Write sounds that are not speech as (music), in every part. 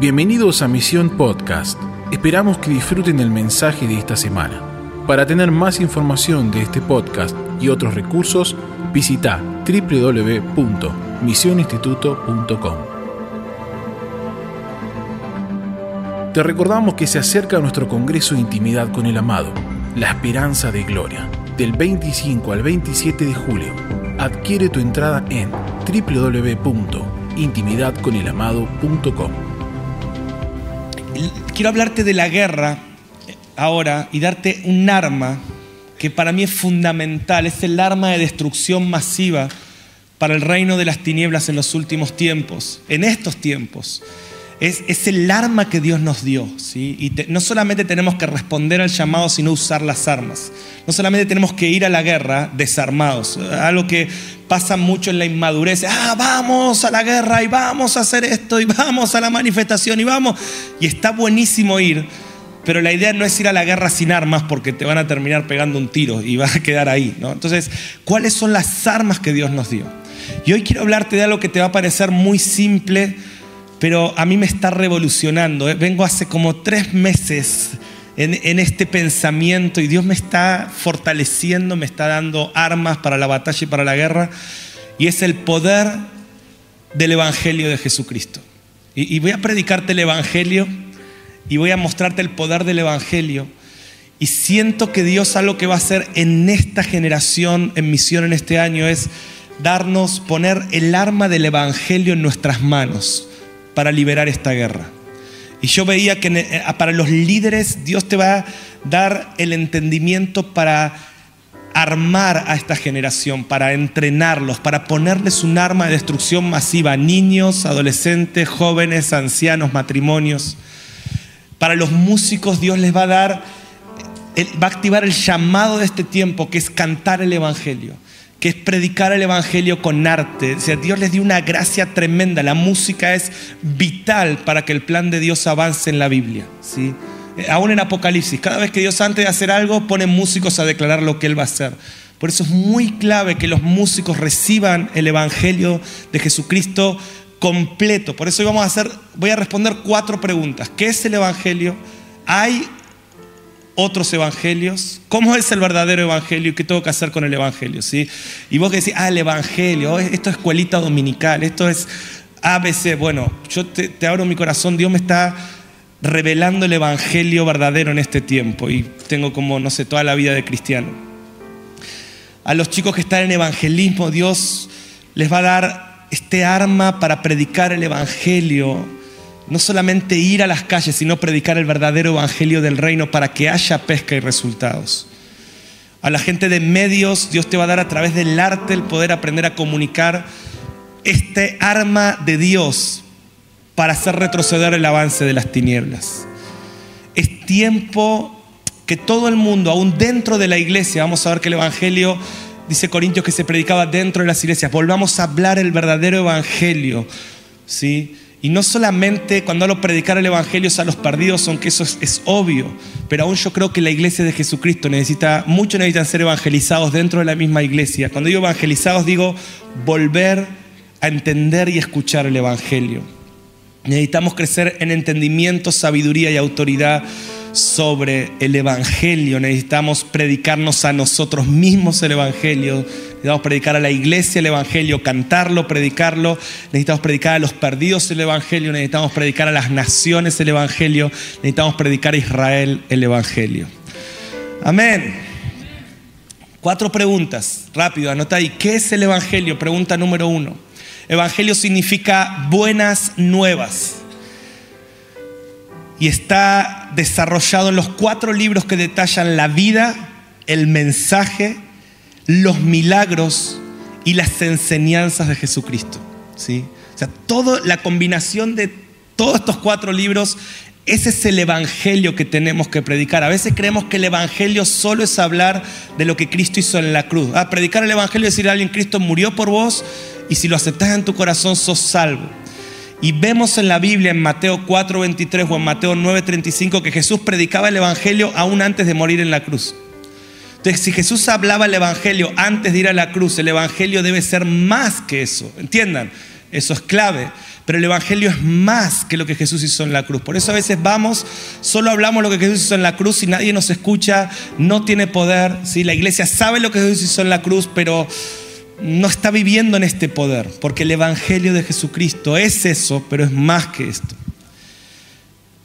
Bienvenidos a Misión Podcast. Esperamos que disfruten el mensaje de esta semana. Para tener más información de este podcast y otros recursos, visita www.misioninstituto.com. Te recordamos que se acerca nuestro Congreso de Intimidad con el Amado, La Esperanza de Gloria, del 25 al 27 de julio. Adquiere tu entrada en www.intimidadconelamado.com. Quiero hablarte de la guerra ahora y darte un arma que para mí es fundamental, es el arma de destrucción masiva para el reino de las tinieblas en los últimos tiempos, en estos tiempos. Es, el arma que Dios nos dio. ¿sí? Y no solamente tenemos que responder al llamado, sino usar las armas. No solamente tenemos que ir a la guerra desarmados. Algo que pasa mucho en la inmadurez. Ah, vamos a la guerra y vamos a hacer esto y vamos a la manifestación y vamos. Y está buenísimo ir. Pero la idea no es ir a la guerra sin armas porque te van a terminar pegando un tiro y vas a quedar ahí. ¿no? Entonces, ¿cuáles son las armas que Dios nos dio? Y hoy quiero hablarte de algo que te va a parecer muy simple, pero a mí me está revolucionando. ¿eh? Vengo hace como tres meses en, este pensamiento y Dios me está fortaleciendo, me está dando armas para la batalla y para la guerra. Y es el poder del Evangelio de Jesucristo. Y, y voy a predicarte el Evangelio y voy a mostrarte el poder del Evangelio. Y siento que Dios algo que va a hacer en esta generación, en misión en este año, es darnos, poner el arma del Evangelio en nuestras manos para liberar esta guerra. Y yo veía que eh, para los líderes Dios te va a dar el entendimiento para armar a esta generación, para entrenarlos, para ponerles un arma de destrucción masiva niños, adolescentes, jóvenes, ancianos, matrimonios. Para los músicos Dios les va a dar, va a activar el llamado de este tiempo, que es cantar el Evangelio que es predicar el Evangelio con arte. O sea, Dios les dio una gracia tremenda. La música es vital para que el plan de Dios avance en la Biblia. ¿sí? Eh, aún en Apocalipsis, cada vez que Dios antes de hacer algo pone músicos a declarar lo que Él va a hacer. Por eso es muy clave que los músicos reciban el Evangelio de Jesucristo completo. Por eso hoy vamos a hacer, voy a responder cuatro preguntas. ¿Qué es el Evangelio? ¿Hay otros evangelios. ¿Cómo es el verdadero evangelio y qué tengo que hacer con el evangelio? ¿sí? Y vos que decís, ah, el evangelio, esto es escuelita dominical, esto es ABC. Bueno, yo te, abro mi corazón, Dios me está revelando el evangelio verdadero en este tiempo y tengo como, no sé, toda la vida de cristiano. A los chicos que están en evangelismo, Dios les va a dar este arma para predicar el evangelio no solamente ir a las calles, sino predicar el verdadero evangelio del reino para que haya pesca y resultados. A la gente de medios, Dios te va a dar a través del arte el poder aprender a comunicar este arma de Dios para hacer retroceder el avance de las tinieblas. Es tiempo que todo el mundo, aún dentro de la iglesia, vamos a ver que el Evangelio, dice Corintios, que se predicaba dentro de las iglesias, volvamos a hablar el verdadero Evangelio, ¿sí? Y no solamente cuando hablo predicar el Evangelio a los perdidos, aunque eso es, obvio, pero aún yo creo que la iglesia de Jesucristo necesita, muchos necesitan ser evangelizados dentro de la misma iglesia. Cuando digo evangelizados digo volver a entender y escuchar el Evangelio. Necesitamos crecer en entendimiento, sabiduría y autoridad sobre el Evangelio. Necesitamos predicarnos a nosotros mismos el Evangelio. Necesitamos predicar a la iglesia el Evangelio, cantarlo, predicarlo. Necesitamos predicar a los perdidos el Evangelio. Necesitamos predicar a las naciones el Evangelio. Necesitamos predicar a Israel el Evangelio. Amén. Cuatro preguntas, rápido, anota ahí. ¿Qué es el Evangelio? Pregunta número uno. Evangelio significa buenas nuevas y está desarrollado en los cuatro libros que detallan la vida, el mensaje, los milagros y las enseñanzas de Jesucristo. ¿sí? O sea, toda la combinación de todos estos cuatro libros, ese es el evangelio que tenemos que predicar. A veces creemos que el evangelio solo es hablar de lo que Cristo hizo en la cruz. Ah, predicar el evangelio es decir a alguien, Cristo murió por vos y si lo aceptas en tu corazón sos salvo. Y vemos en la Biblia, en Mateo 4:23 o en Mateo 9:35, que Jesús predicaba el Evangelio aún antes de morir en la cruz. Entonces, si Jesús hablaba el Evangelio antes de ir a la cruz, el Evangelio debe ser más que eso. Entiendan, eso es clave. Pero el Evangelio es más que lo que Jesús hizo en la cruz. Por eso a veces vamos, solo hablamos lo que Jesús hizo en la cruz y nadie nos escucha, no tiene poder. ¿sí? La iglesia sabe lo que Jesús hizo en la cruz, pero no está viviendo en este poder. Porque el Evangelio de Jesucristo es eso, pero es más que esto.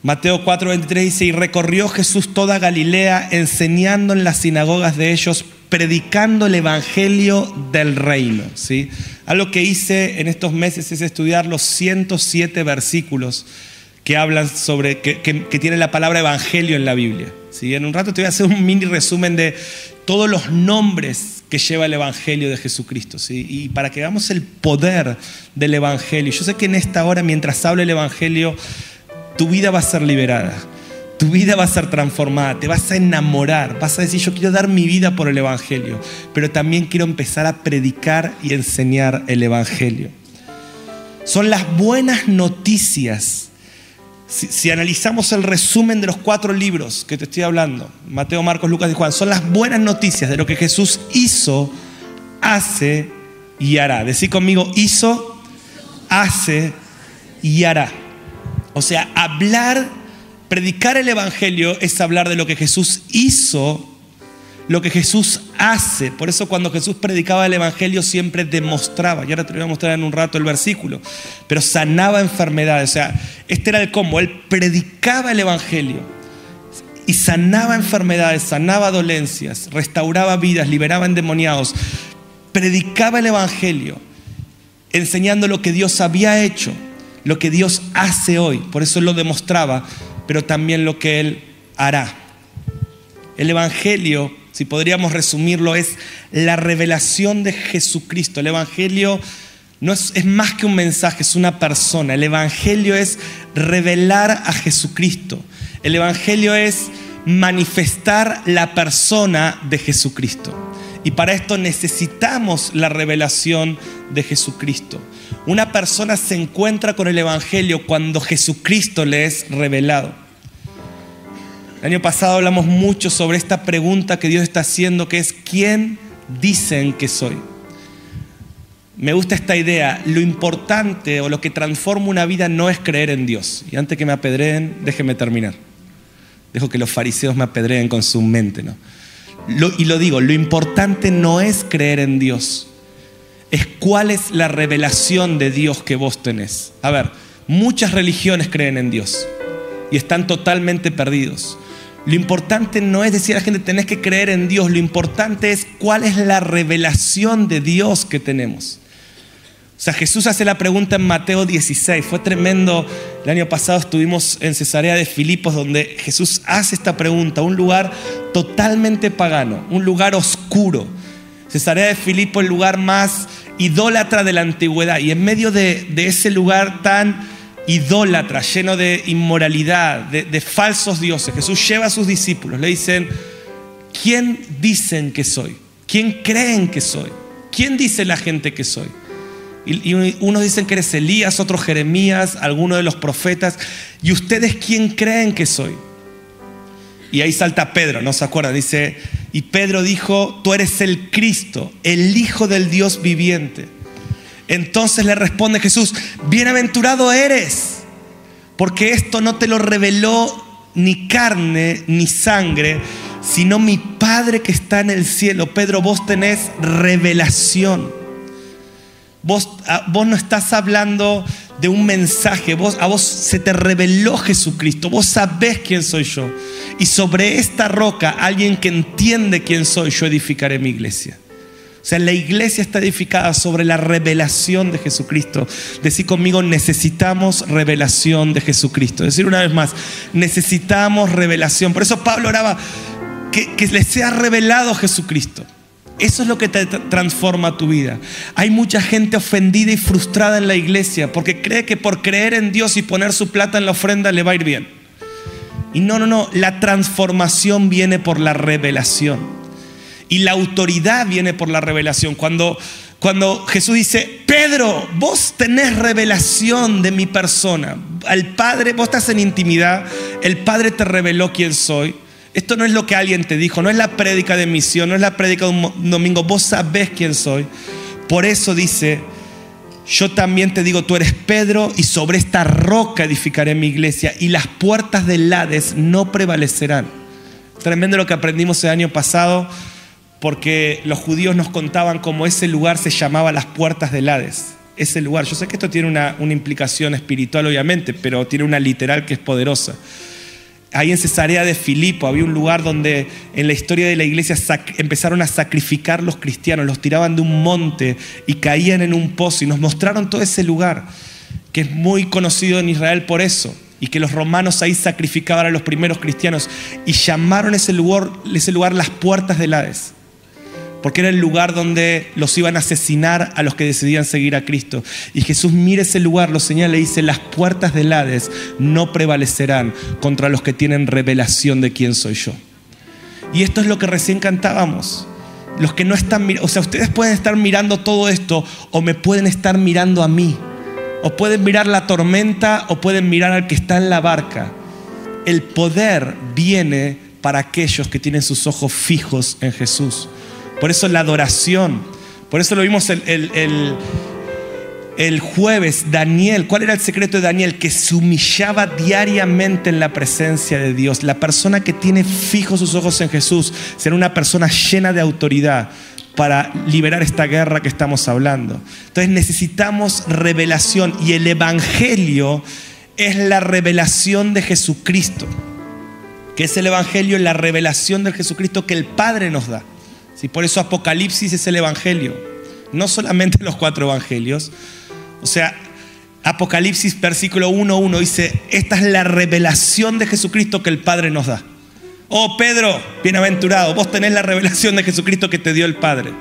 Mateo 4:23 dice, y recorrió Jesús toda Galilea enseñando en las sinagogas de ellos, predicando el Evangelio del reino. ¿sí? Algo que hice en estos meses es estudiar los 107 versículos que hablan sobre, que, tienen la palabra Evangelio en la Biblia. ¿sí? En un rato te voy a hacer un mini resumen de todos los nombres que lleva el Evangelio de Jesucristo, y para que veamos el poder del Evangelio. Yo sé que en esta hora, mientras habla el Evangelio, tu vida va a ser liberada. Tu vida va a ser transformada, te vas a enamorar, vas a decir, yo quiero dar mi vida por el Evangelio, pero también quiero empezar a predicar y enseñar el Evangelio. Son las buenas noticias. Si, analizamos el resumen de los cuatro libros que te estoy hablando, Mateo, Marcos, Lucas y Juan, son las buenas noticias de lo que Jesús hizo, hace y hará. Decir conmigo, hizo, hace y hará. O sea, hablar, predicar el Evangelio es hablar de lo que Jesús hizo, lo que Jesús hace. Por eso cuando Jesús predicaba el Evangelio siempre demostraba, y ahora te voy a mostrar en un rato el versículo, pero sanaba enfermedades. O sea, este era el combo, él predicaba el Evangelio y sanaba enfermedades, sanaba dolencias, restauraba vidas, liberaba endemoniados, predicaba el Evangelio, enseñando lo que Dios había hecho lo que Dios hace hoy. Por eso lo demostraba, pero también lo que Él hará. El Evangelio, si podríamos resumirlo, es la revelación de Jesucristo. El Evangelio no es, es, más que un mensaje, es una persona. El Evangelio es revelar a Jesucristo. El Evangelio es manifestar la persona de Jesucristo. Y para esto necesitamos la revelación de Jesucristo. Una persona se encuentra con el Evangelio cuando Jesucristo le es revelado. El año pasado hablamos mucho sobre esta pregunta que Dios está haciendo, que es, ¿quién dicen que soy? Me gusta esta idea. Lo importante o lo que transforma una vida no es creer en Dios. Y antes que me apedreen, déjenme terminar. Dejo que los fariseos me apedreen con su mente, ¿no? y lo digo, lo importante no es creer en Dios, es cuál es la revelación de Dios que vos tenés. A ver, muchas religiones creen en Dios y están totalmente perdidos. Lo importante no es decir a la gente tenés que creer en Dios, lo importante es cuál es la revelación de Dios que tenemos. O sea, Jesús hace la pregunta en Mateo 16. Fue tremendo. El año pasado estuvimos en Cesarea de Filipos donde Jesús hace esta pregunta. Un lugar totalmente pagano, un lugar oscuro. Cesarea de Filipos, el lugar más idólatra de la antigüedad. Y en medio de, ese lugar tan idólatra, lleno de inmoralidad, de, falsos dioses, Jesús lleva a sus discípulos. Le dicen, ¿quién dicen que soy? ¿Quién creen que soy? ¿Quién dice la gente que soy? Y, unos dicen que eres Elías, otros Jeremías, algunos de los profetas. ¿Y ustedes quién creen que soy? Y ahí salta Pedro, ¿no se acuerdan? Dice, y Pedro dijo, tú eres el Cristo, el Hijo del Dios viviente. Entonces le responde Jesús, bienaventurado eres, porque esto no te lo reveló ni carne ni sangre, sino mi Padre que está en el cielo. Pedro, vos tenés revelación. Vos, vos no estás hablando de un mensaje, vos, a vos se te reveló Jesucristo, vos sabés quién soy yo. Y sobre esta roca, alguien que entiende quién soy, yo edificaré mi iglesia. O sea, la iglesia está edificada sobre la revelación de Jesucristo. Decir conmigo, necesitamos revelación de Jesucristo. Decir una vez más, necesitamos revelación. Por eso Pablo oraba que, que le sea revelado Jesucristo. Eso es lo que te transforma tu vida. Hay mucha gente ofendida y frustrada en la iglesia porque cree que por creer en Dios y poner su plata en la ofrenda le va a ir bien. Y no, no, no, la transformación viene por la revelación. Y la autoridad viene por la revelación. Cuando, cuando Jesús dice, Pedro, vos tenés revelación de mi persona. Al Padre, vos estás en intimidad, el Padre te reveló quién soy esto no es lo que alguien te dijo, no es la prédica de misión, no es la prédica de un domingo, vos sabés quién soy. Por eso dice, Yo también te digo, tú eres Pedro y sobre esta roca edificaré mi iglesia y las puertas del Hades no prevalecerán. Tremendo lo que aprendimos el año pasado porque los judíos nos contaban cómo ese lugar se llamaba las puertas del Hades. Ese lugar, yo sé que esto tiene una, implicación espiritual obviamente, pero tiene una literal que es poderosa. Ahí en Cesarea de Filipo había un lugar donde en la historia de la iglesia empezaron a sacrificar los cristianos, los tiraban de un monte y caían en un pozo y nos mostraron todo ese lugar que es muy conocido en Israel por eso y que los romanos ahí sacrificaban a los primeros cristianos y llamaron ese lugar, ese lugar las puertas del Hades porque era el lugar donde los iban a asesinar a los que decidían seguir a Cristo. Y Jesús mira ese lugar, lo señala y dice, las puertas del Hades no prevalecerán contra los que tienen revelación de quién soy yo. Y esto es lo que recién cantábamos. Los que no están, o sea, ustedes pueden estar mirando todo esto o me pueden estar mirando a mí. O pueden mirar la tormenta o pueden mirar al que está en la barca. El poder viene para aquellos que tienen sus ojos fijos en Jesús. Por eso la adoración. Por eso lo vimos el, el, jueves, Daniel. ¿Cuál era el secreto de Daniel? Que se humillaba diariamente en la presencia de Dios. La persona que tiene fijos sus ojos en Jesús será una persona llena de autoridad para liberar esta guerra que estamos hablando. Entonces necesitamos revelación y el Evangelio es la revelación de Jesucristo. Que es el Evangelio, la revelación de Jesucristo que el Padre nos da. Por eso Apocalipsis es el Evangelio, no solamente (laughs) los cuatro Evangelios. O sea, Apocalipsis versículo 1.1 dice, esta es la revelación de Jesucristo que el Padre nos da. Oh Pedro, bienaventurado, vos tenés la revelación de Jesucristo que te dio el Padre.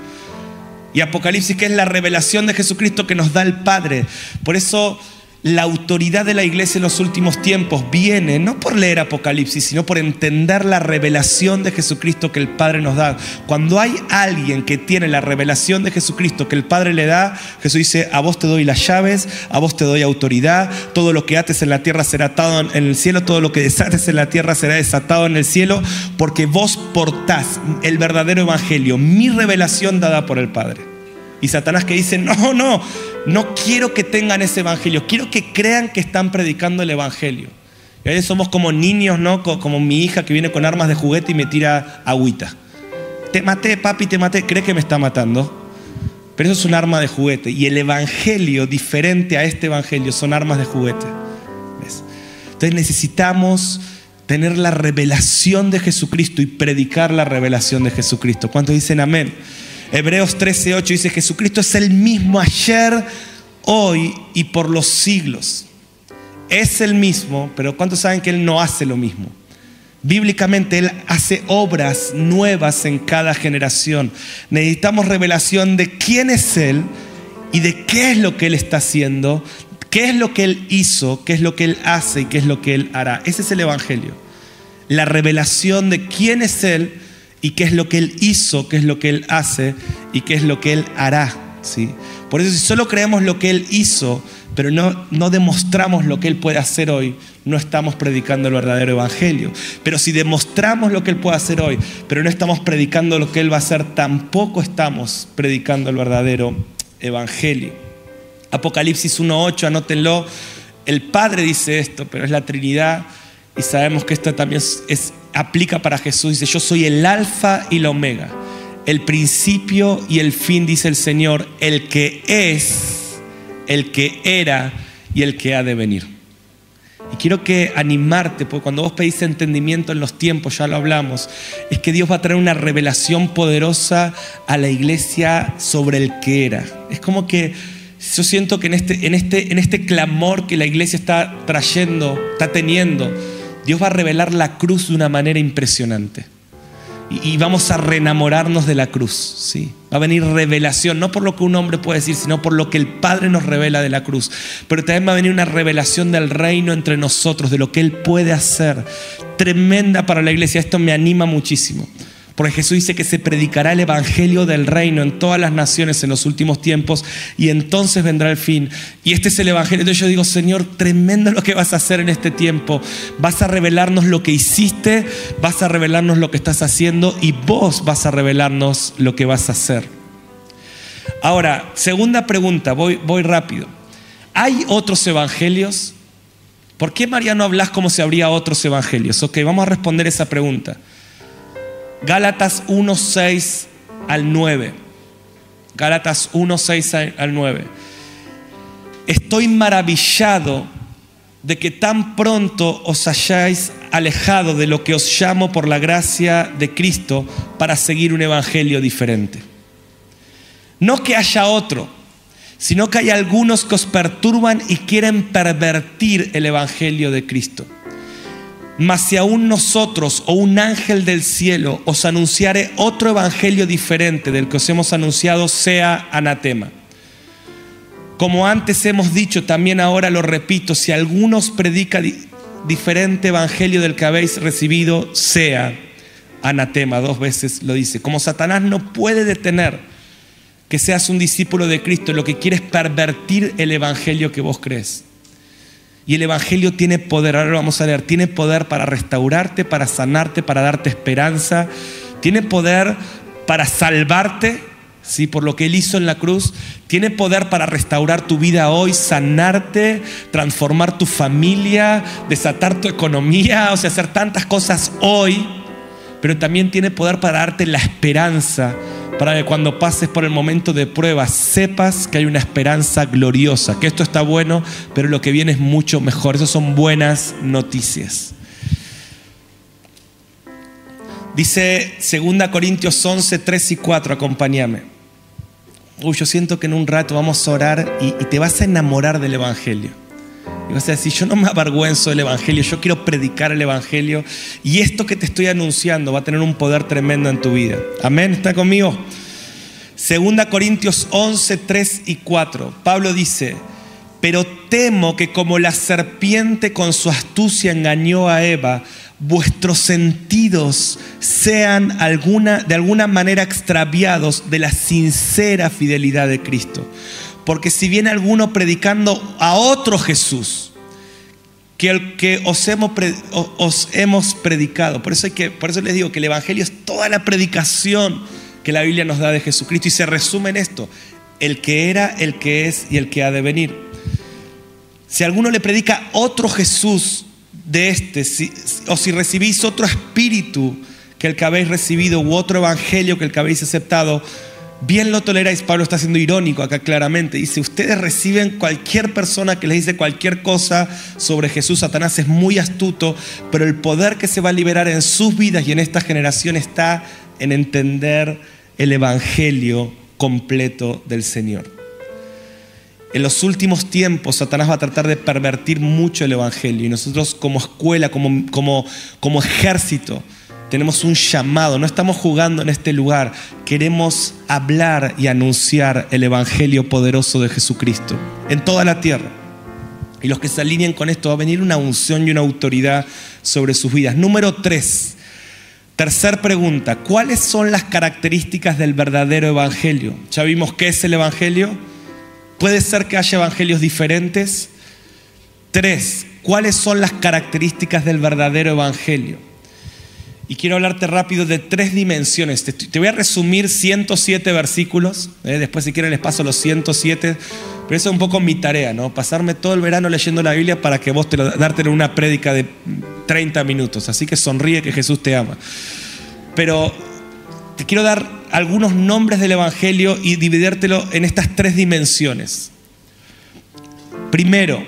Y Apocalipsis que es la revelación de Jesucristo que nos da el Padre. Por eso la autoridad de la iglesia en los últimos tiempos viene no por leer Apocalipsis, sino por entender la revelación de Jesucristo que el Padre nos da. Cuando hay alguien que tiene la revelación de Jesucristo que el Padre le da, Jesús dice, a vos te doy las llaves, a vos te doy autoridad, todo lo que ates en la tierra será atado en el cielo, todo lo que desates en la tierra será desatado en el cielo, porque vos portás el verdadero evangelio, mi revelación dada por el Padre. Y Satanás que dice, no, no, no quiero que tengan ese evangelio, quiero que crean que están predicando el evangelio. Y a somos como niños, ¿no? Como mi hija que viene con armas de juguete y me tira agüita. Te maté, papi, te maté. ¿Cree que me está matando? Pero eso es un arma de juguete. Y el evangelio, diferente a este evangelio, son armas de juguete. Entonces necesitamos tener la revelación de Jesucristo y predicar la revelación de Jesucristo. ¿Cuántos dicen amén? Hebreos 13:8 dice, Jesucristo es el mismo ayer, hoy y por los siglos. Es el mismo, pero ¿cuántos saben que Él no hace lo mismo? Bíblicamente Él hace obras nuevas en cada generación. Necesitamos revelación de quién es Él y de qué es lo que Él está haciendo, qué es lo que Él hizo, qué es lo que Él hace y qué es lo que Él hará. Ese es el Evangelio. La revelación de quién es Él y qué es lo que Él hizo, qué es lo que Él hace y qué es lo que Él hará. ¿sí? Por eso si solo creemos lo que Él hizo, pero no, no demostramos lo que Él puede hacer hoy, no estamos predicando el verdadero Evangelio. Pero si demostramos lo que Él puede hacer hoy, pero no estamos predicando lo que Él va a hacer, tampoco estamos predicando el verdadero Evangelio. Apocalipsis 1.8, anótenlo. El Padre dice esto, pero es la Trinidad y sabemos que esto también es, aplica para Jesús. Dice, yo soy el alfa y la omega, el principio y el fin, dice el Señor, el que es, el que era y el que ha de venir. Y quiero que animarte, porque cuando vos pedís entendimiento en los tiempos, ya lo hablamos, es que Dios va a traer una revelación poderosa a la iglesia sobre el que era. Es como que yo siento que en este, en este, en este clamor que la iglesia está trayendo, está teniendo, Dios va a revelar la cruz de una manera impresionante. Y, vamos a reenamorarnos de la cruz. ¿sí? Va a venir revelación, no por lo que un hombre puede decir, sino por lo que el Padre nos revela de la cruz. Pero también va a venir una revelación del reino entre nosotros, de lo que Él puede hacer. Tremenda para la iglesia. Esto me anima muchísimo. Porque Jesús dice que se predicará el Evangelio del reino en todas las naciones en los últimos tiempos y entonces vendrá el fin. Y este es el Evangelio. Entonces yo digo, Señor, tremendo lo que vas a hacer en este tiempo. Vas a revelarnos lo que hiciste, vas a revelarnos lo que estás haciendo y vos vas a revelarnos lo que vas a hacer. Ahora, segunda pregunta, voy, voy rápido. ¿Hay otros evangelios? ¿Por qué María no hablas como si habría otros evangelios? Ok, vamos a responder esa pregunta. Gálatas 1, 6 al 9. Gálatas 1, 6 al 9. Estoy maravillado de que tan pronto os hayáis alejado de lo que os llamo por la gracia de Cristo para seguir un evangelio diferente. No que haya otro, sino que hay algunos que os perturban y quieren pervertir el evangelio de Cristo. Mas si aún nosotros o un ángel del cielo os anunciare otro evangelio diferente del que os hemos anunciado, sea anatema. Como antes hemos dicho, también ahora lo repito, si algunos predica diferente evangelio del que habéis recibido, sea anatema. Dos veces lo dice. Como Satanás no puede detener que seas un discípulo de Cristo, lo que quiere es pervertir el evangelio que vos crees. Y el Evangelio tiene poder, ahora lo vamos a leer, tiene poder para restaurarte, para sanarte, para darte esperanza, tiene poder para salvarte, ¿sí? por lo que Él hizo en la cruz, tiene poder para restaurar tu vida hoy, sanarte, transformar tu familia, desatar tu economía, o sea, hacer tantas cosas hoy, pero también tiene poder para darte la esperanza para que cuando pases por el momento de prueba sepas que hay una esperanza gloriosa, que esto está bueno, pero lo que viene es mucho mejor. Esas son buenas noticias. Dice 2 Corintios 11, 3 y 4, acompáñame. Uy, yo siento que en un rato vamos a orar y, y te vas a enamorar del Evangelio. Y vas a decir, yo no me avergüenzo del Evangelio, yo quiero predicar el Evangelio y esto que te estoy anunciando va a tener un poder tremendo en tu vida. Amén, ¿está conmigo? Segunda Corintios 11, 3 y 4. Pablo dice, pero temo que como la serpiente con su astucia engañó a Eva, vuestros sentidos sean alguna, de alguna manera extraviados de la sincera fidelidad de Cristo. Porque si viene alguno predicando a otro Jesús, que el que os hemos, os hemos predicado, por eso, que, por eso les digo que el Evangelio es toda la predicación que la Biblia nos da de Jesucristo y se resume en esto, el que era, el que es y el que ha de venir. Si alguno le predica otro Jesús de este, o si recibís otro espíritu que el que habéis recibido u otro evangelio que el que habéis aceptado, bien lo toleráis. Pablo está siendo irónico acá claramente. Dice, ustedes reciben cualquier persona que les dice cualquier cosa sobre Jesús. Satanás es muy astuto, pero el poder que se va a liberar en sus vidas y en esta generación está en entender el evangelio completo del Señor. En los últimos tiempos Satanás va a tratar de pervertir mucho el Evangelio y nosotros como escuela, como, como, como ejército, tenemos un llamado, no estamos jugando en este lugar, queremos hablar y anunciar el Evangelio poderoso de Jesucristo en toda la tierra. Y los que se alineen con esto va a venir una unción y una autoridad sobre sus vidas. Número tres, tercer pregunta, ¿cuáles son las características del verdadero Evangelio? Ya vimos qué es el Evangelio. Puede ser que haya evangelios diferentes. Tres, ¿cuáles son las características del verdadero Evangelio? Y quiero hablarte rápido de tres dimensiones. Te, voy a resumir 107 versículos. ¿eh? Después, si quieren, les paso los 107. Pero eso es un poco mi tarea, ¿no? Pasarme todo el verano leyendo la Biblia para que vos te lo, darte una prédica de 30 minutos. Así que sonríe que Jesús te ama. Pero te quiero dar algunos nombres del Evangelio y dividírtelo en estas tres dimensiones. Primero,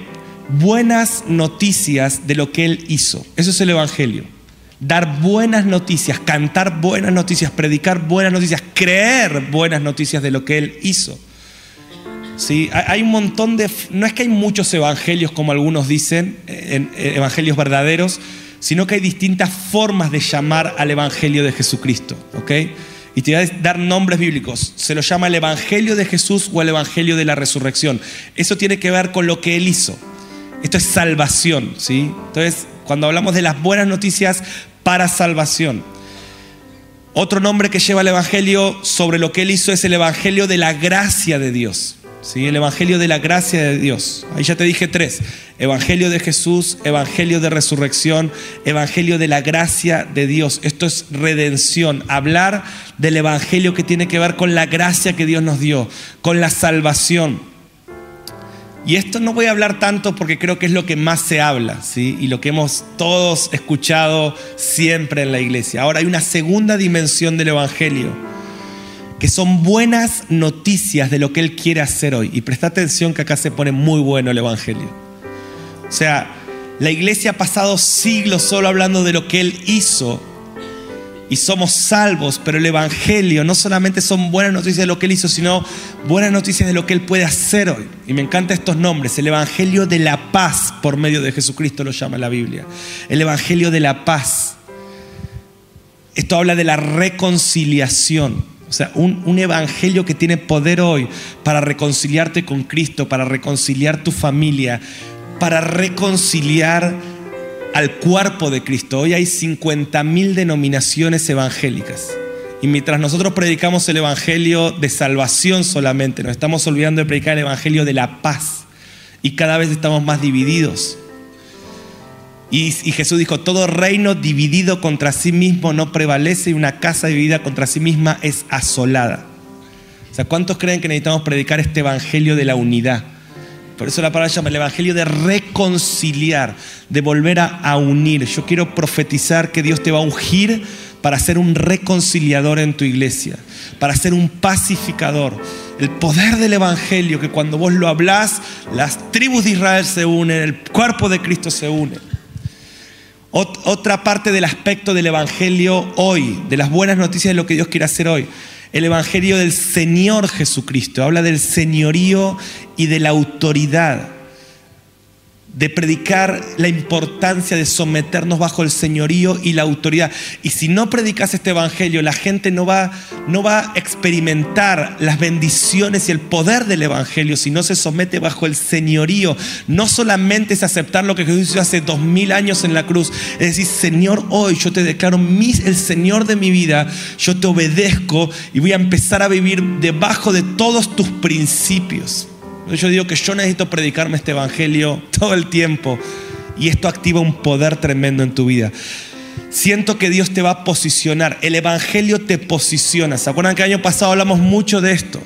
buenas noticias de lo que Él hizo. Eso es el Evangelio dar buenas noticias, cantar buenas noticias, predicar buenas noticias, creer buenas noticias de lo que Él hizo. ¿Sí? Hay un montón de... No es que hay muchos evangelios como algunos dicen, evangelios verdaderos, sino que hay distintas formas de llamar al evangelio de Jesucristo. Y te voy a dar nombres bíblicos. Se lo llama el evangelio de Jesús o el evangelio de la resurrección. Eso tiene que ver con lo que Él hizo. Esto es salvación. ¿sí? Entonces, cuando hablamos de las buenas noticias, para salvación. Otro nombre que lleva el Evangelio sobre lo que Él hizo es el Evangelio de la gracia de Dios. ¿sí? el Evangelio de la gracia de Dios. Ahí ya te dije tres. Evangelio de Jesús, Evangelio de resurrección, Evangelio de la gracia de Dios. Esto es redención. Hablar del Evangelio que tiene que ver con la gracia que Dios nos dio, con la salvación. Y esto no voy a hablar tanto porque creo que es lo que más se habla, ¿sí? Y lo que hemos todos escuchado siempre en la iglesia. Ahora hay una segunda dimensión del Evangelio que son buenas noticias de lo que Él quiere hacer hoy. Y presta atención que acá se pone muy bueno el Evangelio. O sea, la iglesia ha pasado siglos solo hablando de lo que Él hizo y somos salvos, pero el Evangelio no solamente son buenas noticias de lo que Él hizo, sino buenas noticias de lo que Él puede hacer hoy. Y me encantan estos nombres. El Evangelio de la paz por medio de Jesucristo lo llama la Biblia. El Evangelio de la paz. Esto habla de la reconciliación. O sea, un, evangelio que tiene poder hoy para reconciliarte con Cristo, para reconciliar tu familia, para reconciliar al cuerpo de Cristo. Hoy hay 50.000 denominaciones evangélicas. Y mientras nosotros predicamos el evangelio de salvación solamente, nos estamos olvidando de predicar el evangelio de la paz. Y cada vez estamos más divididos. Y, Jesús dijo, todo reino dividido contra sí mismo no prevalece y una casa dividida contra sí misma es asolada. O sea, ¿cuántos creen que necesitamos predicar este evangelio de la unidad? Por eso la palabra llama el evangelio de reconciliar, de volver a, unir. Yo quiero profetizar que Dios te va a ungir para ser un reconciliador en tu iglesia, para ser un pacificador. El poder del Evangelio, que cuando vos lo hablás, las tribus de Israel se unen, el cuerpo de Cristo se une. Otra parte del aspecto del Evangelio hoy, de las buenas noticias de lo que Dios quiere hacer hoy. El Evangelio del Señor Jesucristo. Habla del señorío y de la autoridad de predicar la importancia de someternos bajo el señorío y la autoridad. Y si no predicas este evangelio, la gente no va, no va a experimentar las bendiciones y el poder del evangelio si no se somete bajo el señorío. No solamente es aceptar lo que Jesús hizo hace dos mil años en la cruz, es decir, Señor, hoy yo te declaro el Señor de mi vida, yo te obedezco y voy a empezar a vivir debajo de todos tus principios. Yo digo que yo necesito predicarme este evangelio (laughs) todo el tiempo y esto activa un poder tremendo en tu vida. Siento que Dios te va a posicionar. El evangelio te posiciona. ¿Se acuerdan que el año pasado hablamos mucho de esto?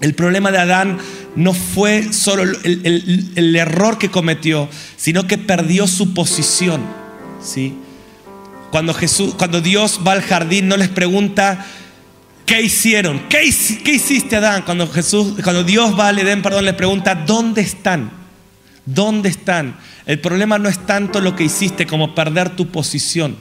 El problema de Adán no fue solo el, el error que cometió, sino que perdió su posición. ¿sí? Cuando, Jesús, cuando Dios va al jardín, no les pregunta, ¿Qué hicieron? ¿Qué, hiciste Adán? Cuando, Jesús, cuando Dios va al Edén, perdón, le pregunta, ¿dónde están? ¿Dónde están? El problema no es tanto lo que hiciste como perder tu posición.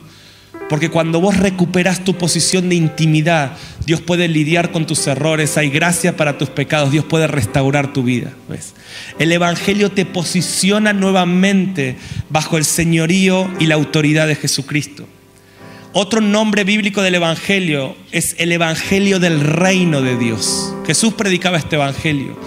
Porque cuando vos recuperas tu posición de intimidad, Dios puede lidiar con tus errores, hay gracia para tus pecados, Dios puede restaurar tu vida. ¿ves? El Evangelio te posiciona nuevamente bajo el señorío y la autoridad de Jesucristo. Otro nombre bíblico del Evangelio es el Evangelio del reino de Dios. Jesús predicaba este Evangelio.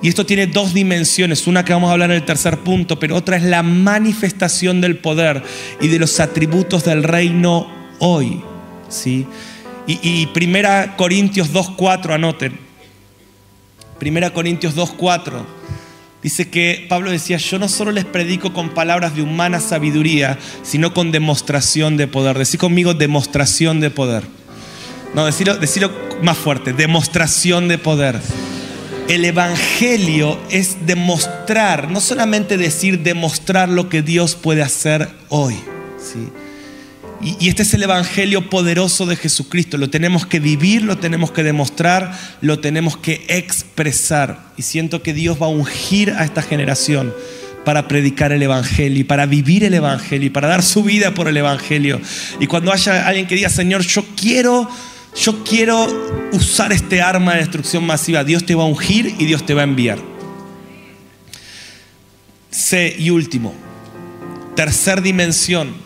Y esto tiene dos dimensiones, una que vamos a hablar en el tercer punto, pero otra es la manifestación del poder y de los atributos del reino hoy. ¿sí? Y, y Primera Corintios 2.4, anoten. Primera Corintios 2.4 Dice que Pablo decía, yo no solo les predico con palabras de humana sabiduría, sino con demostración de poder. Decí conmigo demostración de poder. No, decirlo, decirlo más fuerte, demostración de poder. El Evangelio es demostrar, no solamente decir, demostrar lo que Dios puede hacer hoy. ¿sí? Y, este es el Evangelio poderoso de Jesucristo. Lo tenemos que vivir, lo tenemos que demostrar, lo tenemos que expresar. Y siento que Dios va a ungir a esta generación para predicar el Evangelio y para vivir el Evangelio y para dar su vida por el Evangelio. Y cuando haya alguien que diga, Señor, yo quiero, yo quiero usar este arma de destrucción masiva, Dios te va a ungir y Dios te va a enviar. C y último, tercer dimensión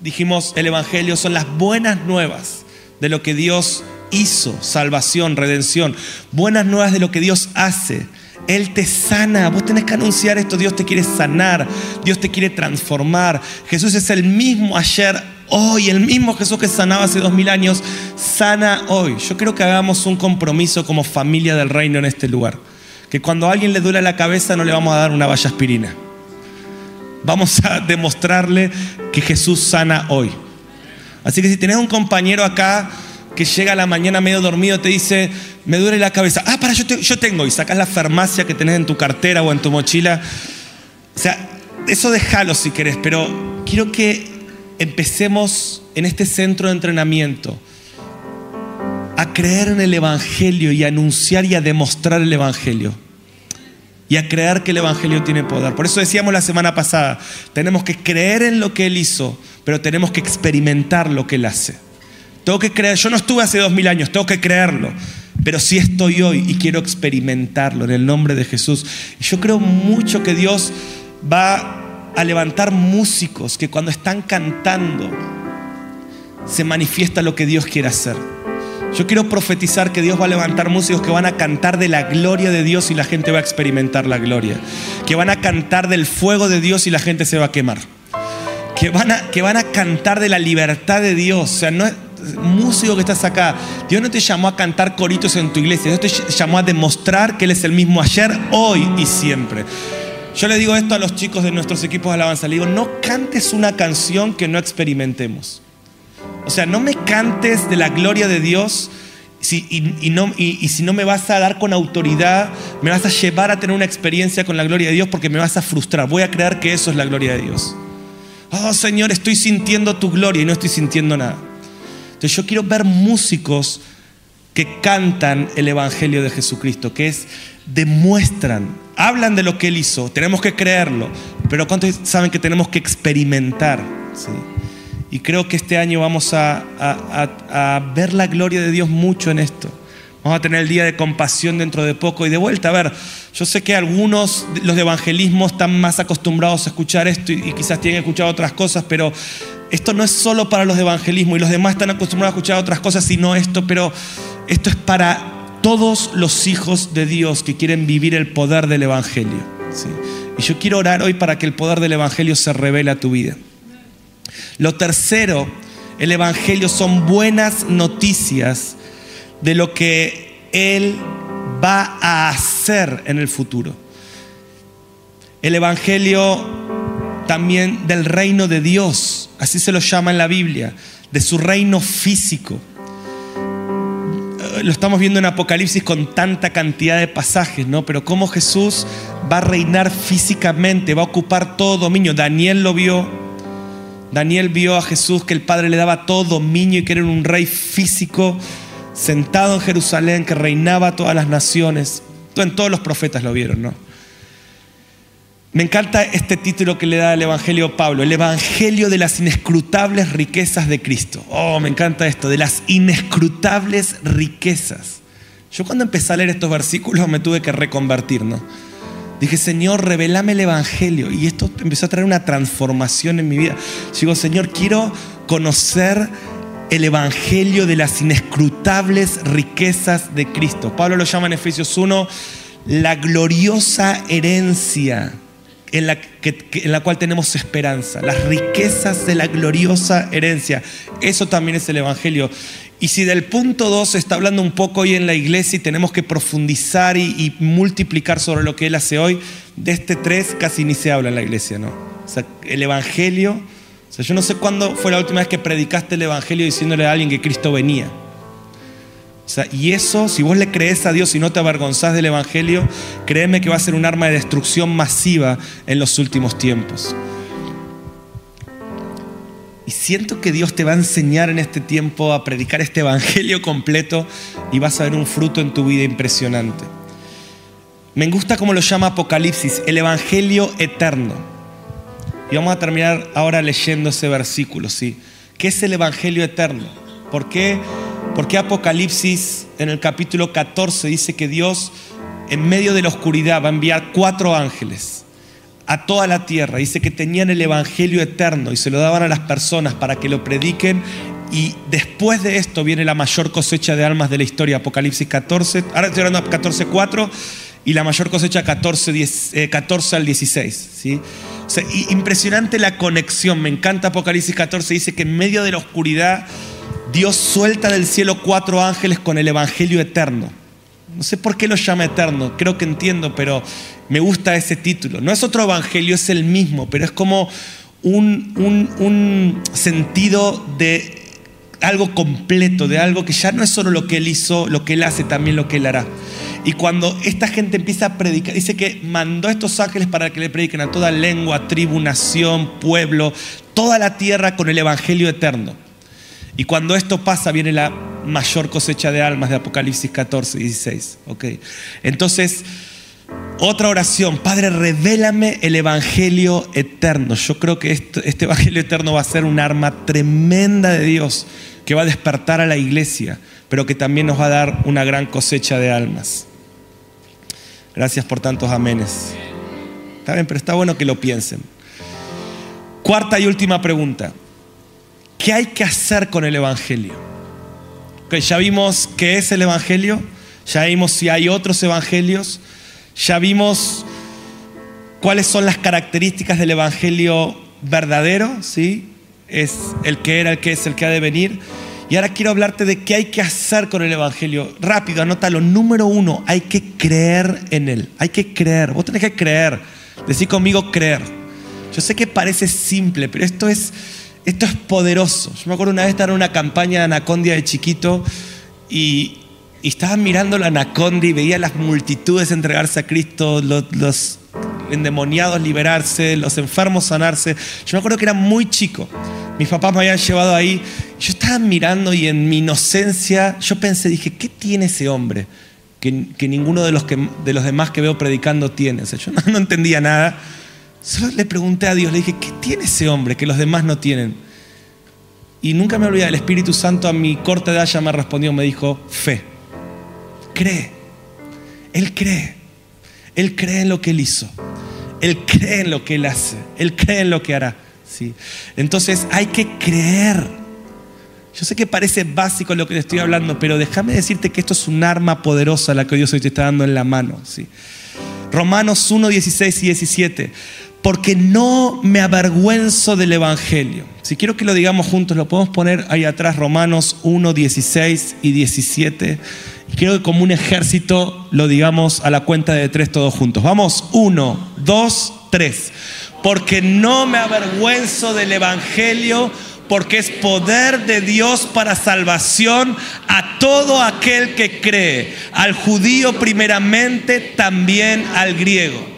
dijimos, el Evangelio son las buenas nuevas de lo que Dios hizo, salvación, redención, buenas nuevas de lo que Dios hace. Él te sana, vos tenés que anunciar esto, Dios te quiere sanar, Dios te quiere transformar. Jesús es el mismo ayer, hoy, el mismo Jesús que sanaba hace dos mil años, sana hoy. Yo creo que hagamos un compromiso como familia del reino en este lugar. Que cuando a alguien le duele la cabeza no le vamos a dar una valla aspirina. Vamos a demostrarle que Jesús sana hoy. Así que si tenés un compañero acá que llega a la mañana medio dormido, te dice, me duele la cabeza. Ah, para, yo, yo tengo. Y sacas la farmacia que tenés en tu cartera o en tu mochila. O sea, eso déjalo si querés, pero quiero que empecemos en este centro de entrenamiento a creer en el Evangelio y a anunciar y a demostrar el Evangelio. Y a creer que el Evangelio tiene poder. Por eso decíamos la semana pasada, tenemos que creer en lo que Él hizo, pero tenemos que experimentar lo que Él hace. Tengo que creer, yo no estuve hace dos mil años, tengo que creerlo, pero sí estoy hoy y quiero experimentarlo en el nombre de Jesús. yo creo mucho que Dios va a levantar músicos que cuando están cantando se manifiesta lo que Dios quiere hacer. Yo quiero profetizar que Dios va a levantar músicos que van a cantar de la gloria de Dios y la gente va a experimentar la gloria. Que van a cantar del fuego de Dios y la gente se va a quemar. Que van a, que van a cantar de la libertad de Dios. O sea, no, músico que estás acá, Dios no te llamó a cantar coritos en tu iglesia, Dios te llamó a demostrar que Él es el mismo ayer, hoy y siempre. Yo le digo esto a los chicos de nuestros equipos de alabanza, le digo, no cantes una canción que no experimentemos. O sea, no me cantes de la gloria de Dios y, no, y, si no me vas a dar con autoridad, me vas a llevar a tener una experiencia con la gloria de Dios porque me vas a frustrar. Voy a creer que eso es la gloria de Dios. Oh Señor, estoy sintiendo tu gloria y no estoy sintiendo nada. Entonces yo quiero ver músicos que cantan el Evangelio de Jesucristo, que es, demuestran, hablan de lo que Él hizo, tenemos que creerlo, pero ¿cuántos saben que tenemos que experimentar? Y creo que este año vamos a, ver la gloria de Dios mucho en esto. Vamos a tener el día de compasión dentro de poco y de vuelta. A ver, yo sé que algunos, los de evangelismo, están más acostumbrados a escuchar esto y, quizás tienen escuchado otras cosas, pero esto no es solo para los de evangelismo y los demás están acostumbrados a escuchar otras cosas, sino esto, pero esto es para todos los hijos de Dios que quieren vivir el poder del Evangelio. Y yo quiero orar hoy para que el poder del Evangelio se revele a tu vida. Lo tercero, el Evangelio son buenas noticias de lo que Él va a hacer en el futuro. El Evangelio también del reino de Dios, así se lo llama en la Biblia, de su reino físico. Lo estamos viendo en Apocalipsis con tanta cantidad de pasajes, ¿no? Pero cómo Jesús va a reinar físicamente, va a ocupar todo dominio. Daniel lo vio. Daniel vio a Jesús que el Padre le daba todo dominio y que era un rey físico sentado en Jerusalén que reinaba todas las naciones. En todos los profetas lo vieron, ¿no? Me encanta este título que le da el Evangelio Pablo, el Evangelio de las inescrutables riquezas de Cristo. Oh, me encanta esto, de las inescrutables riquezas. Yo cuando empecé a leer estos versículos me tuve que reconvertir, ¿no? Dije, Señor, revelame el Evangelio. Y esto empezó a traer una transformación en mi vida. Digo, Señor, quiero conocer el Evangelio de las inescrutables riquezas de Cristo. Pablo lo llama en Efesios 1 la gloriosa herencia en la, en la cual tenemos esperanza, las riquezas de la gloriosa herencia. Eso también es el Evangelio. Y si del punto 2 se está hablando un poco hoy en la iglesia y tenemos que profundizar y, multiplicar sobre lo que Él hace hoy, de este 3 casi ni se habla en la iglesia, ¿no? O sea, el Evangelio, o sea, yo no sé cuándo fue la última vez que predicaste el Evangelio diciéndole a alguien que Cristo venía y eso, si vos le crees a Dios y no te avergonzás del Evangelio, créeme que va a ser un arma de destrucción masiva en los últimos tiempos. Y siento que Dios te va a enseñar en este tiempo a predicar este Evangelio completo y vas a ver un fruto en tu vida impresionante. Me gusta como lo llama Apocalipsis, el Evangelio eterno. Y vamos a terminar ahora leyendo ese versículo, ¿sí? ¿Qué es el Evangelio eterno? ¿Por qué? Porque Apocalipsis en el capítulo 14 dice que Dios en medio de la oscuridad va a enviar cuatro ángeles a toda la tierra. Dice que tenían el Evangelio eterno y se lo daban a las personas para que lo prediquen. Y después de esto viene la mayor cosecha de almas de la historia, Apocalipsis 14, ahora estoy hablando de 14, 4 y la mayor cosecha 14, 14 eh, al 16. ¿sí? Impresionante la conexión. Me encanta Apocalipsis 14. Dice que en medio de la oscuridad Dios suelta del cielo cuatro ángeles con el Evangelio eterno. No sé por qué lo llama eterno, creo que entiendo, pero me gusta ese título. No es otro Evangelio, es el mismo, pero es como un, un sentido de algo completo, de algo que ya no es solo lo que Él hizo, lo que Él hace, también lo que Él hará. Y cuando esta gente empieza a predicar, dice que mandó a estos ángeles para que le prediquen a toda lengua, tribu, nación, pueblo, toda la tierra con el Evangelio eterno. Y cuando esto pasa, viene la mayor cosecha de almas de Apocalipsis 14, 16. Okay. Entonces, otra oración, Padre, revélame el Evangelio eterno. Yo creo que este Evangelio eterno va a ser un arma tremenda de Dios que va a despertar a la iglesia, pero que también nos va a dar una gran cosecha de almas. Gracias por tantos amenes. Está bien, pero está bueno que lo piensen. Cuarta y última pregunta. ¿Qué hay que hacer con el Evangelio? ya vimos qué es el Evangelio, ya vimos si hay otros Evangelios, ya vimos cuáles son las características del Evangelio verdadero, ¿sí? Es el que era, el que es, el que ha de venir. Y ahora quiero hablarte de qué hay que hacer con el Evangelio. Rápido, anótalo. Número uno, hay que creer en él. Hay que creer. Vos tenés que creer. Decir conmigo creer. Yo sé que parece simple, pero esto es, esto es poderoso. Yo me acuerdo una vez estar en una campaña de Anacondia de chiquito y, y estaba mirando la anaconda y veía las multitudes entregarse a Cristo, los, endemoniados liberarse, los enfermos sanarse. Yo me acuerdo que era muy chico. Mis papás me habían llevado ahí. Yo estaba mirando y en mi inocencia yo pensé, dije, ¿qué tiene ese hombre? Que, ninguno de los, de los demás que veo predicando tiene. O sea, yo (laughs) no, entendía nada. Solo le pregunté a Dios, le dije, ¿qué tiene ese hombre que los demás no tienen? Y nunca me olvidé, el Espíritu Santo a mi corta edad ya me respondió, me dijo, fe cree. Él cree. Él cree en lo que Él hizo. Él cree en lo que Él hace. Él cree en lo que hará. ¿sí? Entonces hay que creer. Yo sé que parece básico lo que te estoy hablando, pero déjame decirte que esto es un arma poderosa la que Dios hoy te está dando en la mano. ¿sí? Romanos 1, 16 y 17. Porque no me avergüenzo del Evangelio. Si quiero que lo digamos juntos, lo podemos poner ahí atrás, Romanos 1, 16 y 17. Quiero que como un ejército lo digamos a la cuenta de tres todos juntos. Vamos, uno, dos, tres. Porque no me avergüenzo del Evangelio, porque es poder de Dios para salvación a todo aquel que cree, al judío primeramente, también al griego.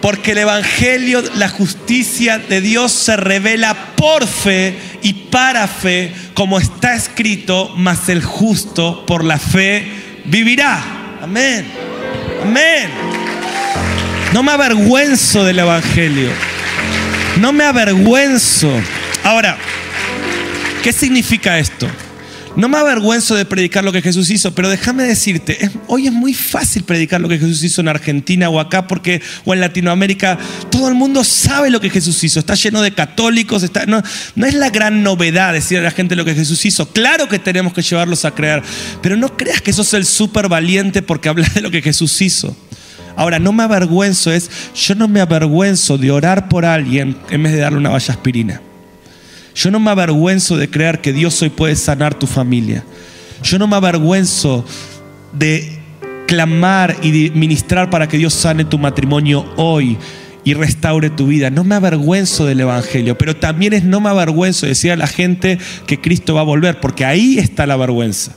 Porque el Evangelio, la justicia de Dios se revela por fe y para fe, como está escrito, mas el justo por la fe vivirá. Amén. Amén. No me avergüenzo del Evangelio. No me avergüenzo. Ahora, ¿qué significa esto? No me avergüenzo de predicar lo que Jesús hizo, pero déjame decirte, hoy es muy fácil predicar lo que Jesús hizo en Argentina o acá, porque, o en Latinoamérica, todo el mundo sabe lo que Jesús hizo, está lleno de católicos, está, no, es la gran novedad decir a la gente lo que Jesús hizo, claro que tenemos que llevarlos a creer, pero no creas que sos el súper valiente porque hablas de lo que Jesús hizo. Ahora, no me avergüenzo, es, yo no me avergüenzo de orar por alguien en vez de darle una valla aspirina. Yo no me avergüenzo de creer que Dios hoy puede sanar tu familia. Yo no me avergüenzo de clamar y ministrar para que Dios sane tu matrimonio hoy y restaure tu vida. No me avergüenzo del Evangelio, pero también es no me avergüenzo de decir a la gente que Cristo va a volver, porque ahí está la vergüenza.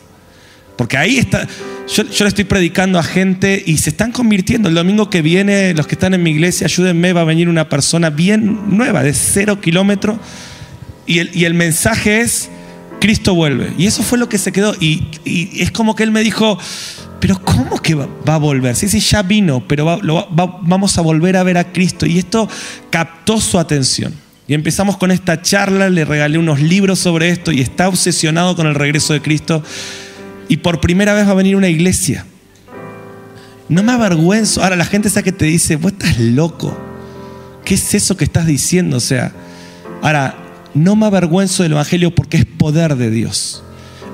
Porque ahí está, yo, yo, le estoy predicando a gente y se están convirtiendo. El domingo que viene, los que están en mi iglesia, ayúdenme, va a venir una persona bien nueva, de cero kilómetros y el, mensaje es, Cristo vuelve. Y eso fue lo que se quedó. Y, es como que él me dijo, pero ¿cómo que va, a volver? Sí, sí, ya vino, pero vamos a volver a ver a Cristo. Y esto captó su atención. Y empezamos con esta charla, le regalé unos libros sobre esto y está obsesionado con el regreso de Cristo. Y por primera vez va a venir una iglesia. No me avergüenzo. Ahora la gente sabe que te dice, vos estás loco. ¿Qué es eso que estás diciendo? O sea, ahora no me avergüenzo del Evangelio porque es poder de Dios.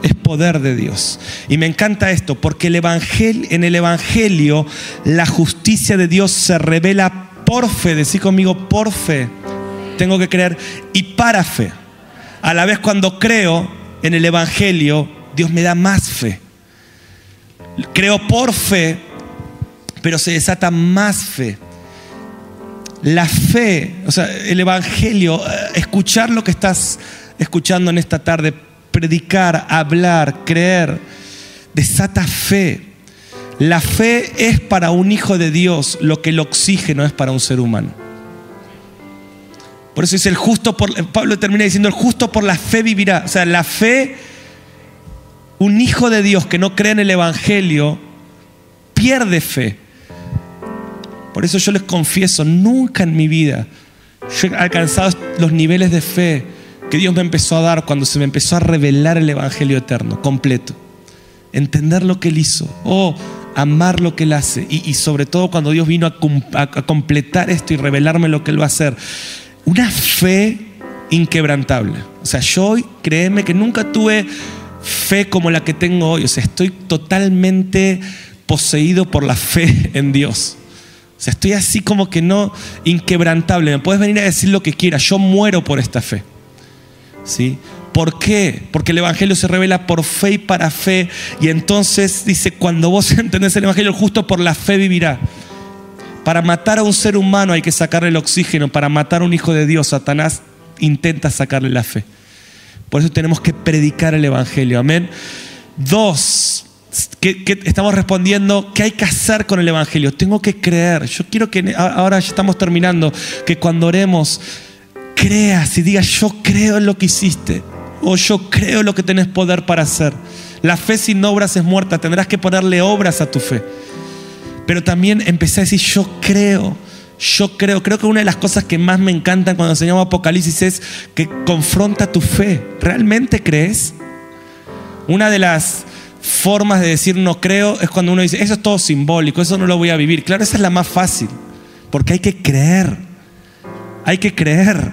Es poder de Dios. Y me encanta esto, porque el en el Evangelio la justicia de Dios se revela Por fe, decí conmigo, por fe. Tengo que creer y para fe. A la vez cuando creo en el Evangelio, Dios me da más fe. Creo por fe, pero se desata más fe. La fe, o sea, el Evangelio, eh, escuchar lo que estás escuchando en esta tarde, predicar, hablar, creer, desata fe. La fe es para un hijo de Dios lo que el oxígeno es para un ser humano. Por eso dice el justo por Pablo termina diciendo el justo por la fe vivirá. O sea, la fe un hijo de Dios que no cree en el evangelio pierde fe. Por eso yo les confieso, nunca en mi vida yo he alcanzado los niveles de fe que Dios me empezó a dar cuando se me empezó a revelar el Evangelio eterno, completo. Entender lo que Él hizo, o amar lo que Él hace, y, sobre todo cuando Dios vino a, a completar esto y revelarme lo que Él va a hacer. Una fe inquebrantable. O sea, yo hoy, créeme que nunca tuve fe como la que tengo hoy. O sea, estoy totalmente poseído por la fe en Dios. Sea, estoy así como que no inquebrantable. Me puedes venir a decir lo que quieras. Yo muero por esta fe. ¿Sí? ¿Por qué? Porque el Evangelio se revela por fe y para fe. Y entonces dice, cuando vos (laughs) entendés el Evangelio, justo por la fe vivirá. Para matar a un ser humano hay que sacarle el oxígeno. Para matar a un hijo de Dios, Satanás intenta sacarle la fe. Por eso tenemos que predicar el Evangelio. Amén. Dos, que, estamos respondiendo, ¿qué hay que hacer con el Evangelio? Tengo que creer. Yo quiero que ahora ya estamos terminando, que cuando oremos, creas y digas, yo creo en lo que hiciste. O yo creo en lo que tenés poder para hacer. La fe sin obras es muerta. Tendrás que ponerle obras a tu fe. Pero también empecé a decir, yo creo. Yo creo, creo que una de las cosas que más me encantan cuando enseñamos Apocalipsis es que confronta tu fe. ¿Realmente crees? Una de las formas de decir no creo es cuando uno dice, eso es todo simbólico, eso no lo voy a vivir. Claro, esa es la más fácil, porque hay que creer, hay que creer.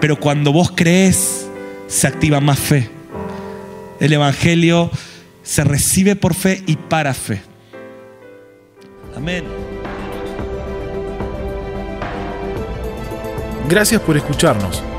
Pero cuando vos crees, se activa más fe. El Evangelio se recibe por fe y para fe. Amén. Gracias por escucharnos.